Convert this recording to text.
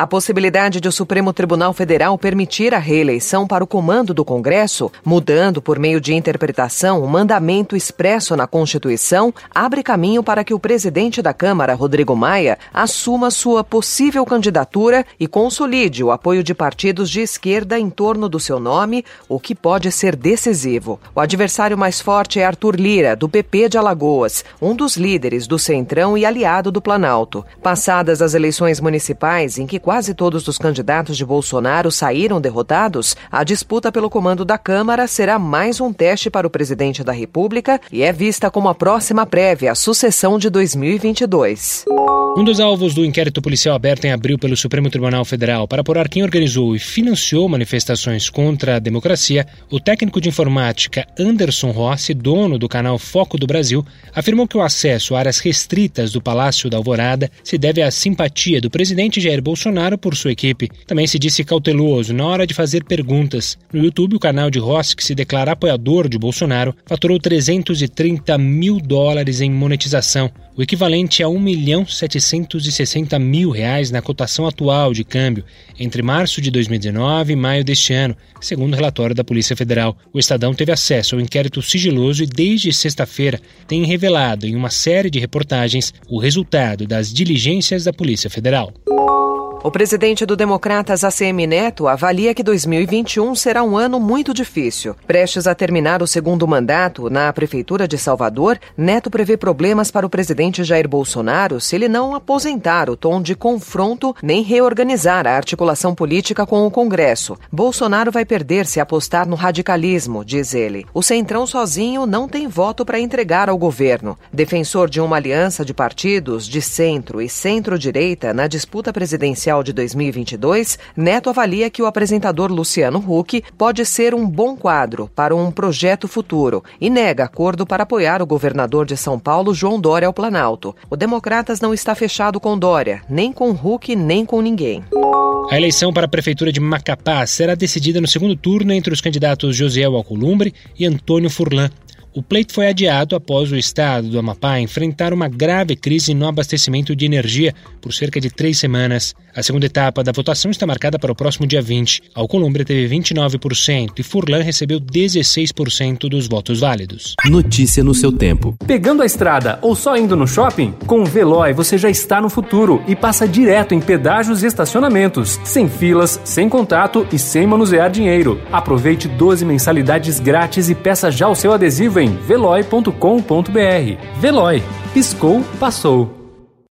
A possibilidade de o Supremo Tribunal Federal permitir a reeleição para o comando do Congresso, mudando por meio de interpretação o mandamento expresso na Constituição, abre caminho para que o presidente da Câmara, Rodrigo Maia, assuma sua possível candidatura e consolide o apoio de partidos de esquerda em torno do seu nome, o que pode ser decisivo. O adversário mais forte é Arthur Lira, do PP de Alagoas, um dos líderes do Centrão e aliado do Planalto. Passadas as eleições municipais, em que quase todos os candidatos de Bolsonaro saíram derrotados, a disputa pelo comando da Câmara será mais um teste para o presidente da República e é vista como a próxima prévia à sucessão de 2022. Um dos alvos do inquérito policial aberto em abril pelo Supremo Tribunal Federal para apurar quem organizou e financiou manifestações contra a democracia, o técnico de informática Anderson Rossi, dono do canal Foco do Brasil, afirmou que o acesso a áreas restritas do Palácio da Alvorada se deve à simpatia do presidente Jair Bolsonaro por sua equipe. Também se disse cauteloso na hora de fazer perguntas. No YouTube, o canal de Ross, que se declara apoiador de Bolsonaro, faturou 330 mil dólares em monetização, o equivalente a 1 milhão 760 mil reais na cotação atual de câmbio, entre março de 2019 e maio deste ano, segundo o relatório da Polícia Federal. O Estadão teve acesso ao inquérito sigiloso e, desde sexta-feira, tem revelado em uma série de reportagens o resultado das diligências da Polícia Federal. O presidente do Democratas, ACM Neto, avalia que 2021 será um ano muito difícil. Prestes a terminar o segundo mandato na Prefeitura de Salvador, Neto prevê problemas para o presidente Jair Bolsonaro se ele não aposentar o tom de confronto nem reorganizar a articulação política com o Congresso. Bolsonaro vai perder se apostar no radicalismo, diz ele. O Centrão sozinho não tem voto para entregar ao governo. Defensor de uma aliança de partidos de centro e centro-direita na disputa presidencial de 2022, Neto avalia que o apresentador Luciano Huck pode ser um bom quadro para um projeto futuro e nega acordo para apoiar o governador de São Paulo, João Dória, ao Planalto. O Democratas não está fechado com Dória, nem com Huck, nem com ninguém. A eleição para a Prefeitura de Macapá será decidida no segundo turno entre os candidatos Josiel Alcolumbre e Antônio Furlan. O pleito foi adiado após o estado do Amapá enfrentar uma grave crise no abastecimento de energia por cerca de três semanas. A segunda etapa da votação está marcada para o próximo dia 20. Alcolumbre teve 29% e Furlan recebeu 16% dos votos válidos. Notícia no seu tempo. Pegando a estrada ou só indo no shopping? Com o Veloy você já está no futuro e passa direto em pedágios e estacionamentos, sem filas, sem contato e sem manusear dinheiro. Aproveite 12 mensalidades grátis e peça já o seu adesivo em veloy.com.br. Veloy. Piscou, passou.